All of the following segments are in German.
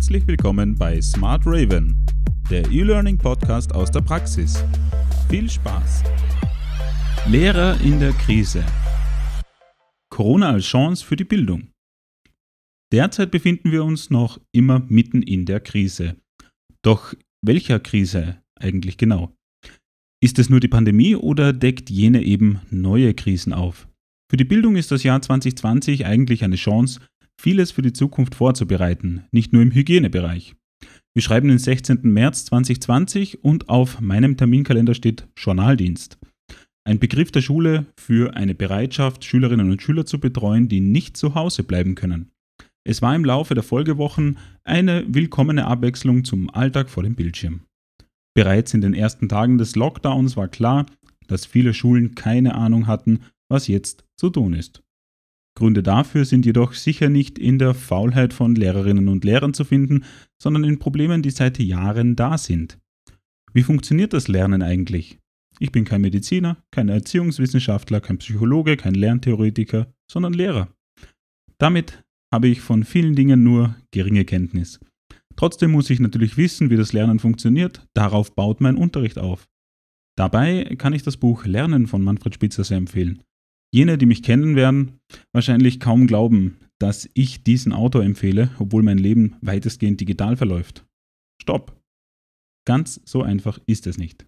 Herzlich willkommen bei Smart Raven, der E-Learning Podcast aus der Praxis. Viel Spaß! Lehrer in der Krise. Corona als Chance für die Bildung. Derzeit befinden wir uns noch immer mitten in der Krise. Doch welcher Krise eigentlich genau? Ist es nur die Pandemie oder deckt jene eben neue Krisen auf? Für die Bildung ist das Jahr 2020 eigentlich eine Chance, vieles für die Zukunft vorzubereiten, nicht nur im Hygienebereich. Wir schreiben den 16. März 2020 und auf meinem Terminkalender steht Journaldienst. Ein Begriff der Schule für eine Bereitschaft, Schülerinnen und Schüler zu betreuen, die nicht zu Hause bleiben können. Es war im Laufe der Folgewochen eine willkommene Abwechslung zum Alltag vor dem Bildschirm. Bereits in den ersten Tagen des Lockdowns war klar, dass viele Schulen keine Ahnung hatten, was jetzt zu tun ist. Gründe dafür sind jedoch sicher nicht in der Faulheit von Lehrerinnen und Lehrern zu finden, sondern in Problemen, die seit Jahren da sind. Wie funktioniert das Lernen eigentlich? Ich bin kein Mediziner, kein Erziehungswissenschaftler, kein Psychologe, kein Lerntheoretiker, sondern Lehrer. Damit habe ich von vielen Dingen nur geringe Kenntnis. Trotzdem muss ich natürlich wissen, wie das Lernen funktioniert, darauf baut mein Unterricht auf. Dabei kann ich das Buch Lernen von Manfred Spitzer sehr empfehlen. Jene, die mich kennen werden, wahrscheinlich kaum glauben, dass ich diesen Autor empfehle, obwohl mein Leben weitestgehend digital verläuft. Stopp! Ganz so einfach ist es nicht.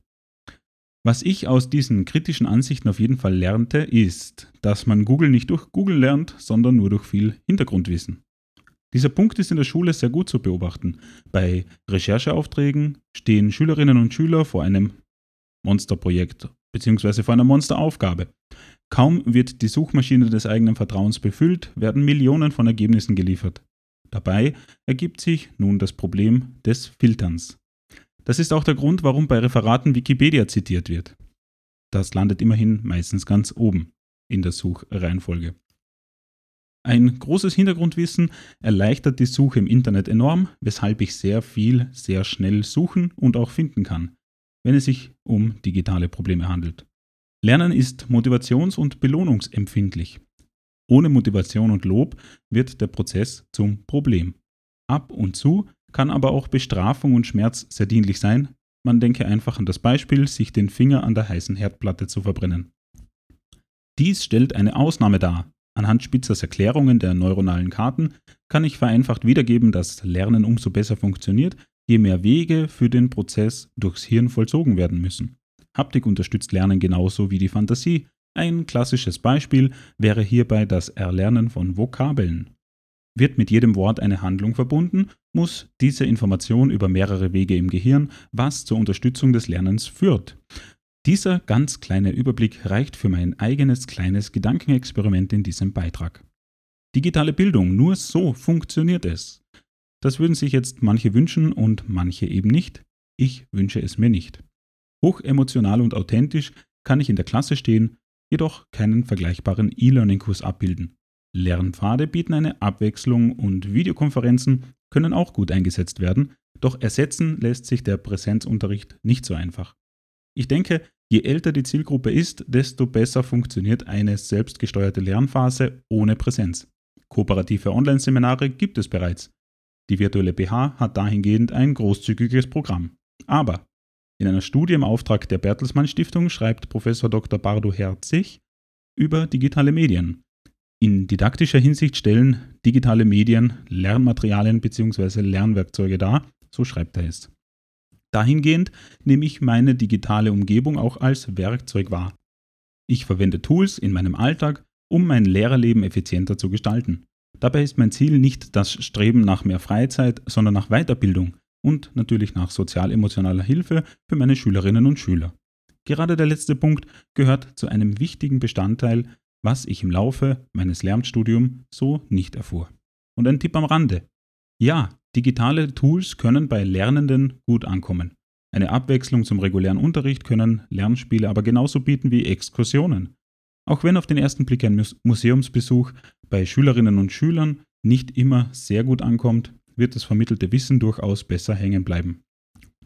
Was ich aus diesen kritischen Ansichten auf jeden Fall lernte, ist, dass man Google nicht durch Google lernt, sondern nur durch viel Hintergrundwissen. Dieser Punkt ist in der Schule sehr gut zu beobachten. Bei Rechercheaufträgen stehen Schülerinnen und Schüler vor einem Monsterprojekt bzw. vor einer Monsteraufgabe. Kaum wird die Suchmaschine des eigenen Vertrauens befüllt, werden Millionen von Ergebnissen geliefert. Dabei ergibt sich nun das Problem des Filterns. Das ist auch der Grund, warum bei Referaten Wikipedia zitiert wird. Das landet immerhin meistens ganz oben in der Suchreihenfolge. Ein großes Hintergrundwissen erleichtert die Suche im Internet enorm, weshalb ich sehr viel sehr schnell suchen und auch finden kann, wenn es sich um digitale Probleme handelt. Lernen ist motivations- und belohnungsempfindlich. Ohne Motivation und Lob wird der Prozess zum Problem. Ab und zu kann aber auch Bestrafung und Schmerz sehr dienlich sein. Man denke einfach an das Beispiel, sich den Finger an der heißen Herdplatte zu verbrennen. Dies stellt eine Ausnahme dar. Anhand Spitzers Erklärungen der neuronalen Karten kann ich vereinfacht wiedergeben, dass Lernen umso besser funktioniert, je mehr Wege für den Prozess durchs Hirn vollzogen werden müssen. Haptik unterstützt Lernen genauso wie die Fantasie. Ein klassisches Beispiel wäre hierbei das Erlernen von Vokabeln. Wird mit jedem Wort eine Handlung verbunden, muss diese Information über mehrere Wege im Gehirn, was zur Unterstützung des Lernens führt. Dieser ganz kleine Überblick reicht für mein eigenes kleines Gedankenexperiment in diesem Beitrag. Digitale Bildung, nur so funktioniert es. Das würden sich jetzt manche wünschen und manche eben nicht. Ich wünsche es mir nicht. Hochemotional und authentisch kann ich in der Klasse stehen, jedoch keinen vergleichbaren E-Learning-Kurs abbilden. Lernpfade bieten eine Abwechslung und Videokonferenzen können auch gut eingesetzt werden, doch ersetzen lässt sich der Präsenzunterricht nicht so einfach. Ich denke, je älter die Zielgruppe ist, desto besser funktioniert eine selbstgesteuerte Lernphase ohne Präsenz. Kooperative Online-Seminare gibt es bereits. Die virtuelle BH hat dahingehend ein großzügiges Programm. Aber in einer Studie im Auftrag der Bertelsmann Stiftung schreibt Professor Dr. Bardo Herzig über digitale Medien. In didaktischer Hinsicht stellen digitale Medien Lernmaterialien bzw. Lernwerkzeuge dar, so schreibt er es. Dahingehend nehme ich meine digitale Umgebung auch als Werkzeug wahr. Ich verwende Tools in meinem Alltag, um mein Lehrerleben effizienter zu gestalten. Dabei ist mein Ziel nicht das Streben nach mehr Freizeit, sondern nach Weiterbildung, und natürlich nach sozial-emotionaler Hilfe für meine Schülerinnen und Schüler. Gerade der letzte Punkt gehört zu einem wichtigen Bestandteil, was ich im Laufe meines Lernstudiums so nicht erfuhr. Und ein Tipp am Rande. Ja, digitale Tools können bei Lernenden gut ankommen. Eine Abwechslung zum regulären Unterricht können Lernspiele aber genauso bieten wie Exkursionen. Auch wenn auf den ersten Blick ein Museumsbesuch bei Schülerinnen und Schülern nicht immer sehr gut ankommt, wird das vermittelte Wissen durchaus besser hängen bleiben.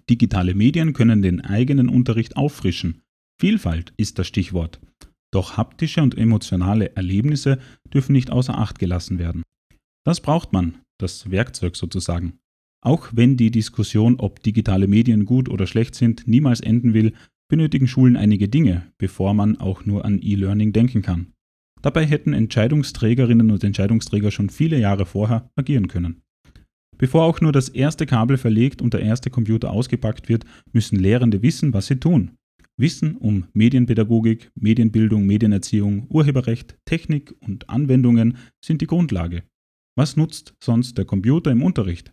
Digitale Medien können den eigenen Unterricht auffrischen. Vielfalt ist das Stichwort. Doch haptische und emotionale Erlebnisse dürfen nicht außer Acht gelassen werden. Das braucht man, das Werkzeug sozusagen. Auch wenn die Diskussion, ob digitale Medien gut oder schlecht sind, niemals enden will, benötigen Schulen einige Dinge, bevor man auch nur an E-Learning denken kann. Dabei hätten Entscheidungsträgerinnen und Entscheidungsträger schon viele Jahre vorher agieren können. Bevor auch nur das erste Kabel verlegt und der erste Computer ausgepackt wird, müssen Lehrende wissen, was sie tun. Wissen um Medienpädagogik, Medienbildung, Medienerziehung, Urheberrecht, Technik und Anwendungen sind die Grundlage. Was nutzt sonst der Computer im Unterricht?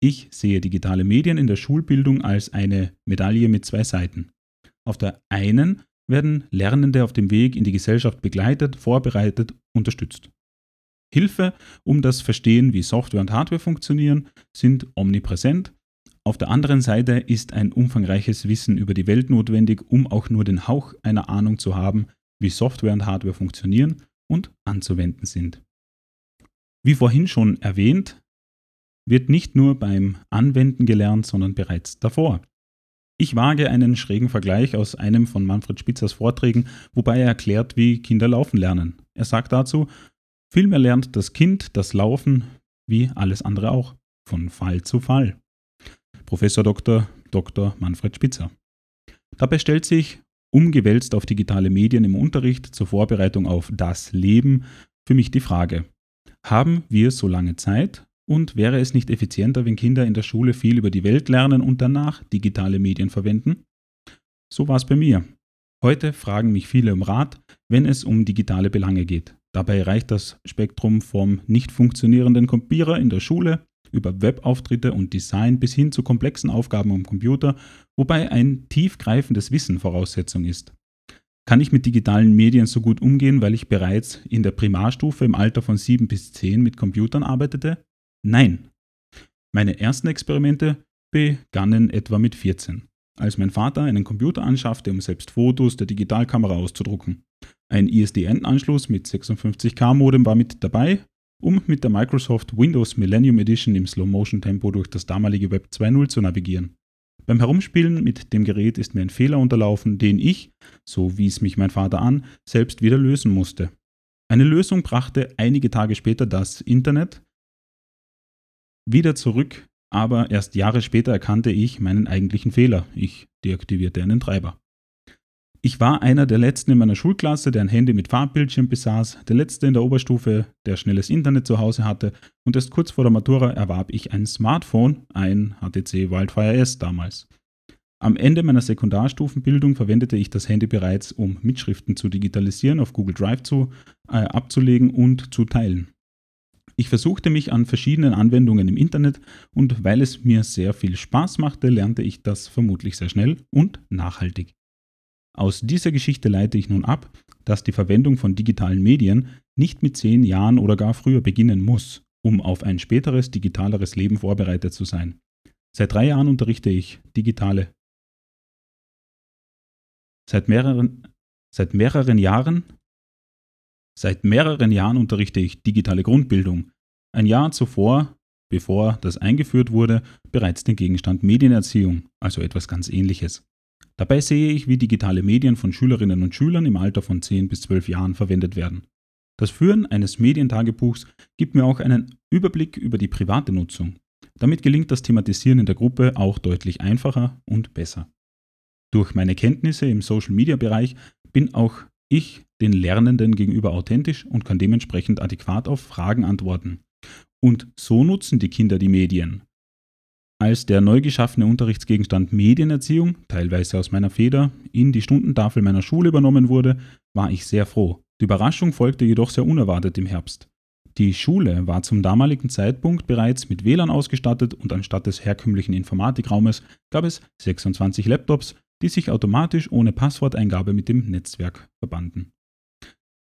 Ich sehe digitale Medien in der Schulbildung als eine Medaille mit zwei Seiten. Auf der einen werden Lernende auf dem Weg in die Gesellschaft begleitet, vorbereitet, unterstützt. Hilfe, um das Verstehen, wie Software und Hardware funktionieren, sind omnipräsent. Auf der anderen Seite ist ein umfangreiches Wissen über die Welt notwendig, um auch nur den Hauch einer Ahnung zu haben, wie Software und Hardware funktionieren und anzuwenden sind. Wie vorhin schon erwähnt, wird nicht nur beim Anwenden gelernt, sondern bereits davor. Ich wage einen schrägen Vergleich aus einem von Manfred Spitzers Vorträgen, wobei er erklärt, wie Kinder laufen lernen. Er sagt dazu, Vielmehr lernt das Kind das Laufen wie alles andere auch, von Fall zu Fall. Professor Dr. Dr. Manfred Spitzer. Dabei stellt sich, umgewälzt auf digitale Medien im Unterricht zur Vorbereitung auf das Leben, für mich die Frage, haben wir so lange Zeit und wäre es nicht effizienter, wenn Kinder in der Schule viel über die Welt lernen und danach digitale Medien verwenden? So war es bei mir. Heute fragen mich viele um Rat, wenn es um digitale Belange geht. Dabei reicht das Spektrum vom nicht funktionierenden Kopierer in der Schule über Webauftritte und Design bis hin zu komplexen Aufgaben am Computer, wobei ein tiefgreifendes Wissen Voraussetzung ist. Kann ich mit digitalen Medien so gut umgehen, weil ich bereits in der Primarstufe im Alter von 7 bis 10 mit Computern arbeitete? Nein. Meine ersten Experimente begannen etwa mit 14, als mein Vater einen Computer anschaffte, um selbst Fotos der Digitalkamera auszudrucken. Ein ISDN-Anschluss mit 56K-Modem war mit dabei, um mit der Microsoft Windows Millennium Edition im Slow-Motion-Tempo durch das damalige Web 2.0 zu navigieren. Beim Herumspielen mit dem Gerät ist mir ein Fehler unterlaufen, den ich, so wies mich mein Vater an, selbst wieder lösen musste. Eine Lösung brachte einige Tage später das Internet wieder zurück, aber erst Jahre später erkannte ich meinen eigentlichen Fehler. Ich deaktivierte einen Treiber. Ich war einer der letzten in meiner Schulklasse, der ein Handy mit Farbbildschirm besaß, der letzte in der Oberstufe, der schnelles Internet zu Hause hatte und erst kurz vor der Matura erwarb ich ein Smartphone, ein HTC Wildfire S damals. Am Ende meiner Sekundarstufenbildung verwendete ich das Handy bereits, um Mitschriften zu digitalisieren, auf Google Drive zu, äh, abzulegen und zu teilen. Ich versuchte mich an verschiedenen Anwendungen im Internet und weil es mir sehr viel Spaß machte, lernte ich das vermutlich sehr schnell und nachhaltig. Aus dieser Geschichte leite ich nun ab, dass die Verwendung von digitalen Medien nicht mit zehn Jahren oder gar früher beginnen muss, um auf ein späteres digitaleres Leben vorbereitet zu sein. Seit drei Jahren unterrichte ich digitale. Seit mehreren, seit mehreren Jahren Seit mehreren Jahren unterrichte ich digitale Grundbildung. Ein Jahr zuvor, bevor das eingeführt wurde, bereits den Gegenstand Medienerziehung, also etwas ganz ähnliches. Dabei sehe ich, wie digitale Medien von Schülerinnen und Schülern im Alter von 10 bis 12 Jahren verwendet werden. Das Führen eines Medientagebuchs gibt mir auch einen Überblick über die private Nutzung. Damit gelingt das Thematisieren in der Gruppe auch deutlich einfacher und besser. Durch meine Kenntnisse im Social-Media-Bereich bin auch ich den Lernenden gegenüber authentisch und kann dementsprechend adäquat auf Fragen antworten. Und so nutzen die Kinder die Medien. Als der neu geschaffene Unterrichtsgegenstand Medienerziehung, teilweise aus meiner Feder, in die Stundentafel meiner Schule übernommen wurde, war ich sehr froh. Die Überraschung folgte jedoch sehr unerwartet im Herbst. Die Schule war zum damaligen Zeitpunkt bereits mit WLAN ausgestattet und anstatt des herkömmlichen Informatikraumes gab es 26 Laptops, die sich automatisch ohne Passworteingabe mit dem Netzwerk verbanden.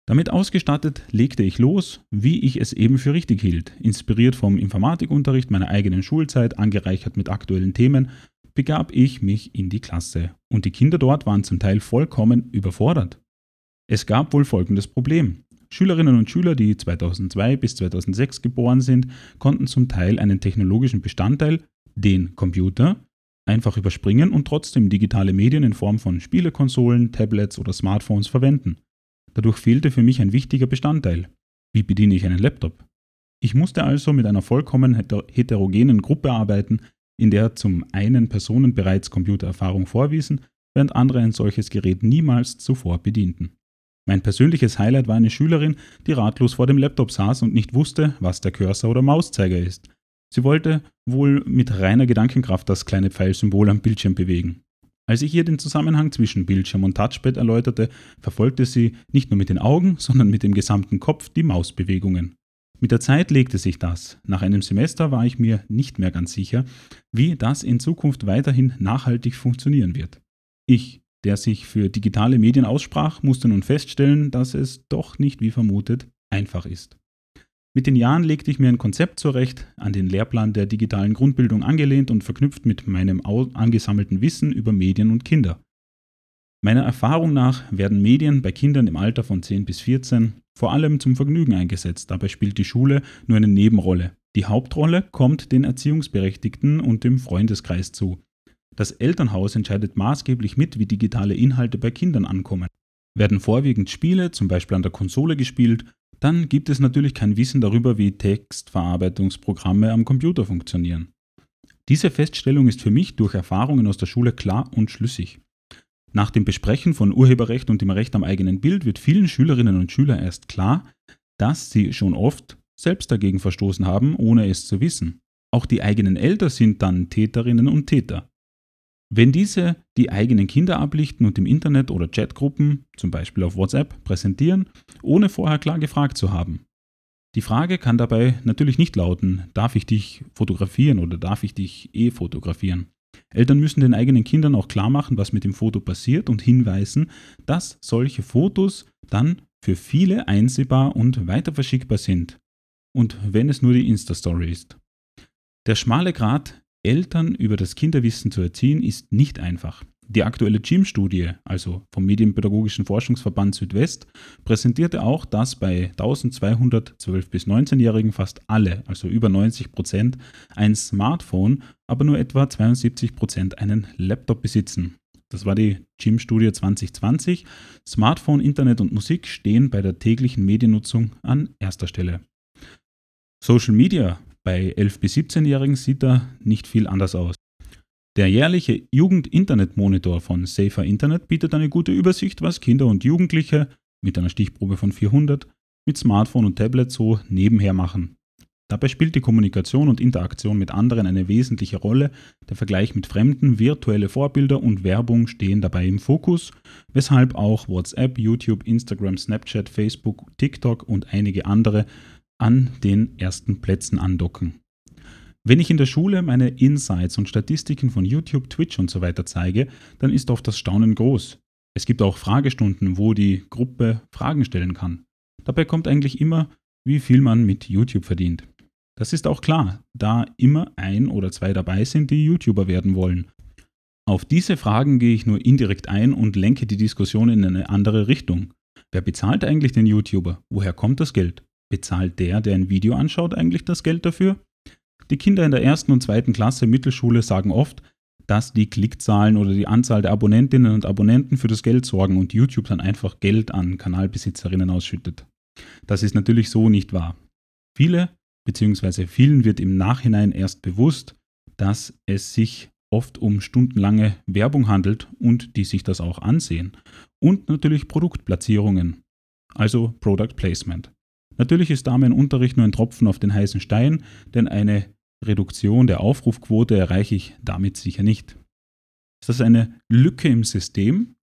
Damit ausgestattet legte ich los, wie ich es eben für richtig hielt. Inspiriert vom Informatikunterricht meiner eigenen Schulzeit, angereichert mit aktuellen Themen, begab ich mich in die Klasse. Und die Kinder dort waren zum Teil vollkommen überfordert. Es gab wohl folgendes Problem. Schülerinnen und Schüler, die 2002 bis 2006 geboren sind, konnten zum Teil einen technologischen Bestandteil, den Computer, einfach überspringen und trotzdem digitale Medien in Form von Spielekonsolen, Tablets oder Smartphones verwenden. Dadurch fehlte für mich ein wichtiger Bestandteil. Wie bediene ich einen Laptop? Ich musste also mit einer vollkommen heterogenen Gruppe arbeiten, in der zum einen Personen bereits Computererfahrung vorwiesen, während andere ein solches Gerät niemals zuvor bedienten. Mein persönliches Highlight war eine Schülerin, die ratlos vor dem Laptop saß und nicht wusste, was der Cursor oder Mauszeiger ist. Sie wollte wohl mit reiner Gedankenkraft das kleine Pfeilsymbol am Bildschirm bewegen. Als ich ihr den Zusammenhang zwischen Bildschirm und Touchpad erläuterte, verfolgte sie nicht nur mit den Augen, sondern mit dem gesamten Kopf die Mausbewegungen. Mit der Zeit legte sich das. Nach einem Semester war ich mir nicht mehr ganz sicher, wie das in Zukunft weiterhin nachhaltig funktionieren wird. Ich, der sich für digitale Medien aussprach, musste nun feststellen, dass es doch nicht wie vermutet einfach ist. Mit den Jahren legte ich mir ein Konzept zurecht, an den Lehrplan der digitalen Grundbildung angelehnt und verknüpft mit meinem angesammelten Wissen über Medien und Kinder. Meiner Erfahrung nach werden Medien bei Kindern im Alter von 10 bis 14 vor allem zum Vergnügen eingesetzt. Dabei spielt die Schule nur eine Nebenrolle. Die Hauptrolle kommt den Erziehungsberechtigten und dem Freundeskreis zu. Das Elternhaus entscheidet maßgeblich mit, wie digitale Inhalte bei Kindern ankommen. Werden vorwiegend Spiele, zum Beispiel an der Konsole gespielt, dann gibt es natürlich kein Wissen darüber, wie Textverarbeitungsprogramme am Computer funktionieren. Diese Feststellung ist für mich durch Erfahrungen aus der Schule klar und schlüssig. Nach dem Besprechen von Urheberrecht und dem Recht am eigenen Bild wird vielen Schülerinnen und Schülern erst klar, dass sie schon oft selbst dagegen verstoßen haben, ohne es zu wissen. Auch die eigenen Eltern sind dann Täterinnen und Täter. Wenn diese die eigenen Kinder ablichten und im Internet oder Chatgruppen, zum Beispiel auf WhatsApp, präsentieren, ohne vorher klar gefragt zu haben. Die Frage kann dabei natürlich nicht lauten, darf ich dich fotografieren oder darf ich dich eh fotografieren? Eltern müssen den eigenen Kindern auch klar machen, was mit dem Foto passiert und hinweisen, dass solche Fotos dann für viele einsehbar und weiter verschickbar sind. Und wenn es nur die Insta-Story ist. Der schmale Grat Eltern über das Kinderwissen zu erziehen, ist nicht einfach. Die aktuelle GYM-Studie, also vom Medienpädagogischen Forschungsverband Südwest, präsentierte auch, dass bei 1212 bis 19-Jährigen fast alle, also über 90 Prozent, ein Smartphone, aber nur etwa 72 Prozent einen Laptop besitzen. Das war die GYM-Studie 2020. Smartphone, Internet und Musik stehen bei der täglichen Mediennutzung an erster Stelle. Social Media bei 11- bis 17-Jährigen sieht da nicht viel anders aus. Der jährliche Jugend-Internet-Monitor von Safer Internet bietet eine gute Übersicht, was Kinder und Jugendliche mit einer Stichprobe von 400 mit Smartphone und Tablet so nebenher machen. Dabei spielt die Kommunikation und Interaktion mit anderen eine wesentliche Rolle. Der Vergleich mit Fremden, virtuelle Vorbilder und Werbung stehen dabei im Fokus, weshalb auch WhatsApp, YouTube, Instagram, Snapchat, Facebook, TikTok und einige andere an den ersten Plätzen andocken. Wenn ich in der Schule meine Insights und Statistiken von YouTube, Twitch und so weiter zeige, dann ist oft das Staunen groß. Es gibt auch Fragestunden, wo die Gruppe Fragen stellen kann. Dabei kommt eigentlich immer, wie viel man mit YouTube verdient. Das ist auch klar, da immer ein oder zwei dabei sind, die YouTuber werden wollen. Auf diese Fragen gehe ich nur indirekt ein und lenke die Diskussion in eine andere Richtung. Wer bezahlt eigentlich den YouTuber? Woher kommt das Geld? Bezahlt der, der ein Video anschaut, eigentlich das Geld dafür? Die Kinder in der ersten und zweiten Klasse Mittelschule sagen oft, dass die Klickzahlen oder die Anzahl der Abonnentinnen und Abonnenten für das Geld sorgen und YouTube dann einfach Geld an Kanalbesitzerinnen ausschüttet. Das ist natürlich so nicht wahr. Viele bzw. vielen wird im Nachhinein erst bewusst, dass es sich oft um stundenlange Werbung handelt und die sich das auch ansehen. Und natürlich Produktplatzierungen, also Product Placement. Natürlich ist da mein Unterricht nur ein Tropfen auf den heißen Stein, denn eine Reduktion der Aufrufquote erreiche ich damit sicher nicht. Ist das eine Lücke im System?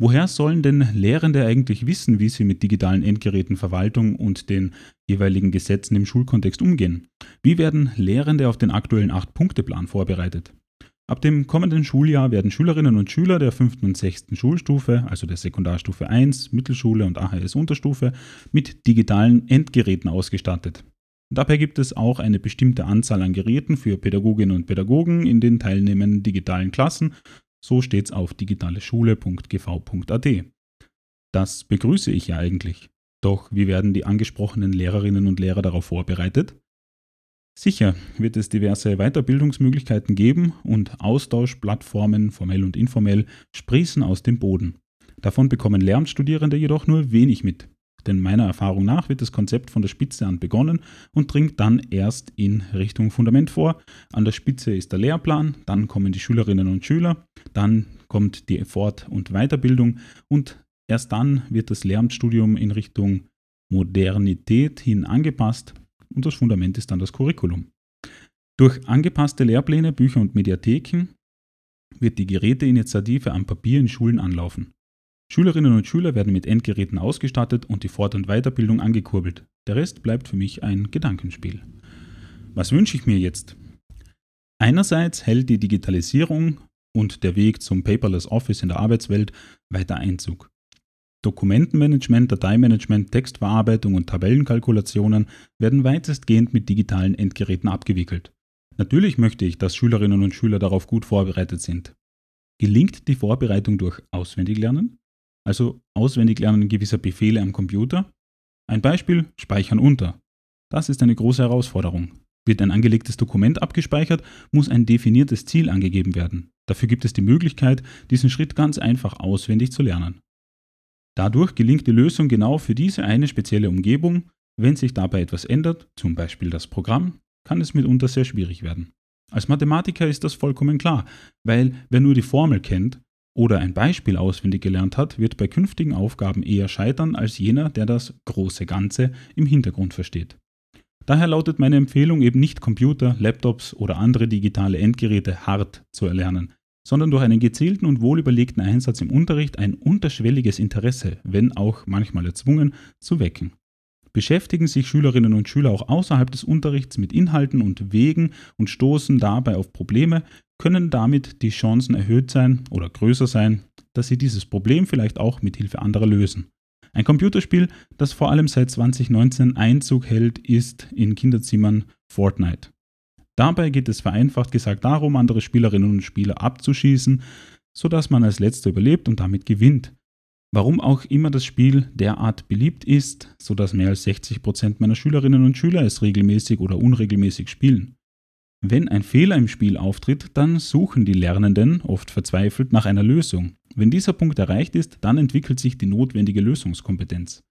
Woher sollen denn Lehrende eigentlich wissen, wie sie mit digitalen Endgeräten, Verwaltung und den jeweiligen Gesetzen im Schulkontext umgehen? Wie werden Lehrende auf den aktuellen 8-Punkte-Plan vorbereitet? Ab dem kommenden Schuljahr werden Schülerinnen und Schüler der 5. und 6. Schulstufe, also der Sekundarstufe 1, Mittelschule und AHS Unterstufe, mit digitalen Endgeräten ausgestattet. Dabei gibt es auch eine bestimmte Anzahl an Geräten für Pädagoginnen und Pädagogen in den teilnehmenden digitalen Klassen. So steht es auf digitaleschule.gv.at. Das begrüße ich ja eigentlich. Doch wie werden die angesprochenen Lehrerinnen und Lehrer darauf vorbereitet? Sicher wird es diverse Weiterbildungsmöglichkeiten geben und Austauschplattformen, formell und informell, sprießen aus dem Boden. Davon bekommen Lehramtsstudierende jedoch nur wenig mit. denn meiner Erfahrung nach wird das Konzept von der Spitze an begonnen und dringt dann erst in Richtung Fundament vor. An der Spitze ist der Lehrplan, dann kommen die Schülerinnen und Schüler, dann kommt die Fort- und Weiterbildung und erst dann wird das Lehramtsstudium in Richtung Modernität hin angepasst und das Fundament ist dann das Curriculum. Durch angepasste Lehrpläne, Bücher und Mediatheken wird die Geräteinitiative am Papier in Schulen anlaufen. Schülerinnen und Schüler werden mit Endgeräten ausgestattet und die Fort- und Weiterbildung angekurbelt. Der Rest bleibt für mich ein Gedankenspiel. Was wünsche ich mir jetzt? Einerseits hält die Digitalisierung und der Weg zum Paperless Office in der Arbeitswelt weiter Einzug. Dokumentenmanagement, Dateimanagement, Textverarbeitung und Tabellenkalkulationen werden weitestgehend mit digitalen Endgeräten abgewickelt. Natürlich möchte ich, dass Schülerinnen und Schüler darauf gut vorbereitet sind. Gelingt die Vorbereitung durch Auswendiglernen? Also Auswendiglernen gewisser Befehle am Computer? Ein Beispiel, Speichern unter. Das ist eine große Herausforderung. Wird ein angelegtes Dokument abgespeichert, muss ein definiertes Ziel angegeben werden. Dafür gibt es die Möglichkeit, diesen Schritt ganz einfach auswendig zu lernen. Dadurch gelingt die Lösung genau für diese eine spezielle Umgebung. Wenn sich dabei etwas ändert, zum Beispiel das Programm, kann es mitunter sehr schwierig werden. Als Mathematiker ist das vollkommen klar, weil wer nur die Formel kennt oder ein Beispiel auswendig gelernt hat, wird bei künftigen Aufgaben eher scheitern als jener, der das große Ganze im Hintergrund versteht. Daher lautet meine Empfehlung eben nicht Computer, Laptops oder andere digitale Endgeräte hart zu erlernen, sondern durch einen gezielten und wohlüberlegten Einsatz im Unterricht ein unterschwelliges Interesse, wenn auch manchmal erzwungen, zu wecken. Beschäftigen sich Schülerinnen und Schüler auch außerhalb des Unterrichts mit Inhalten und Wegen und stoßen dabei auf Probleme, können damit die Chancen erhöht sein oder größer sein, dass sie dieses Problem vielleicht auch mit Hilfe anderer lösen. Ein Computerspiel, das vor allem seit 2019 Einzug hält, ist in Kinderzimmern Fortnite. Dabei geht es vereinfacht gesagt darum, andere Spielerinnen und Spieler abzuschießen, sodass man als letzter überlebt und damit gewinnt. Warum auch immer das Spiel derart beliebt ist, sodass mehr als 60% meiner Schülerinnen und Schüler es regelmäßig oder unregelmäßig spielen. Wenn ein Fehler im Spiel auftritt, dann suchen die Lernenden, oft verzweifelt, nach einer Lösung. Wenn dieser Punkt erreicht ist, dann entwickelt sich die notwendige Lösungskompetenz.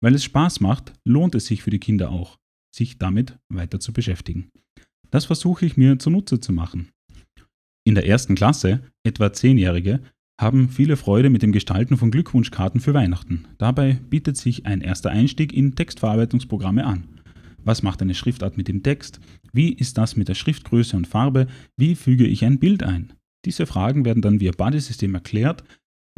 Weil es Spaß macht, lohnt es sich für die Kinder auch, sich damit weiter zu beschäftigen. Das versuche ich mir zunutze zu machen. In der ersten Klasse, etwa Zehnjährige, haben viele Freude mit dem Gestalten von Glückwunschkarten für Weihnachten. Dabei bietet sich ein erster Einstieg in Textverarbeitungsprogramme an. Was macht eine Schriftart mit dem Text? Wie ist das mit der Schriftgröße und Farbe? Wie füge ich ein Bild ein? Diese Fragen werden dann via Buddy-System erklärt.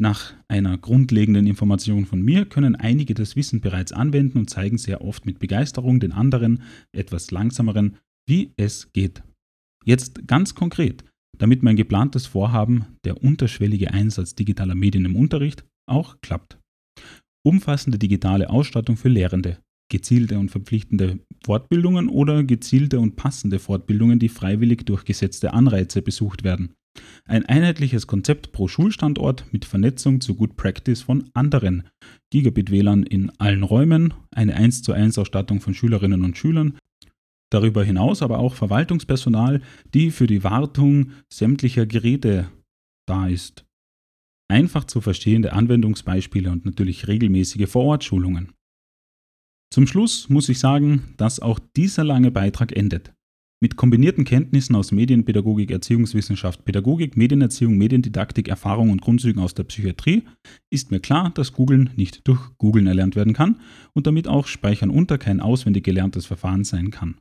Nach einer grundlegenden Information von mir können einige das Wissen bereits anwenden und zeigen sehr oft mit Begeisterung den anderen, etwas langsameren, wie es geht. Jetzt ganz konkret, damit mein geplantes Vorhaben, der unterschwellige Einsatz digitaler Medien im Unterricht, auch klappt. Umfassende digitale Ausstattung für Lehrende, gezielte und verpflichtende Fortbildungen oder gezielte und passende Fortbildungen, die freiwillig durch gesetzte Anreize besucht werden. Ein einheitliches Konzept pro Schulstandort mit Vernetzung zu Good Practice von anderen. Gigabit WLAN in allen Räumen, eine 1 zu 1 Ausstattung von Schülerinnen und Schülern, Darüber hinaus aber auch Verwaltungspersonal, die für die Wartung sämtlicher Geräte da ist. Einfach zu verstehende Anwendungsbeispiele und natürlich regelmäßige Vorortschulungen. Zum Schluss muss ich sagen, dass auch dieser lange Beitrag endet. Mit kombinierten Kenntnissen aus Medienpädagogik, Erziehungswissenschaft, Pädagogik, Medienerziehung, Mediendidaktik, Erfahrung und Grundzügen aus der Psychiatrie ist mir klar, dass Googlen nicht durch Googlen erlernt werden kann und damit auch Speichern unter kein auswendig gelerntes Verfahren sein kann.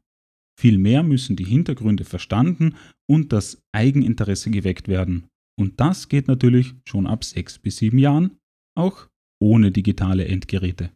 Vielmehr müssen die Hintergründe verstanden und das Eigeninteresse geweckt werden. Und das geht natürlich schon ab sechs bis sieben Jahren, auch ohne digitale Endgeräte.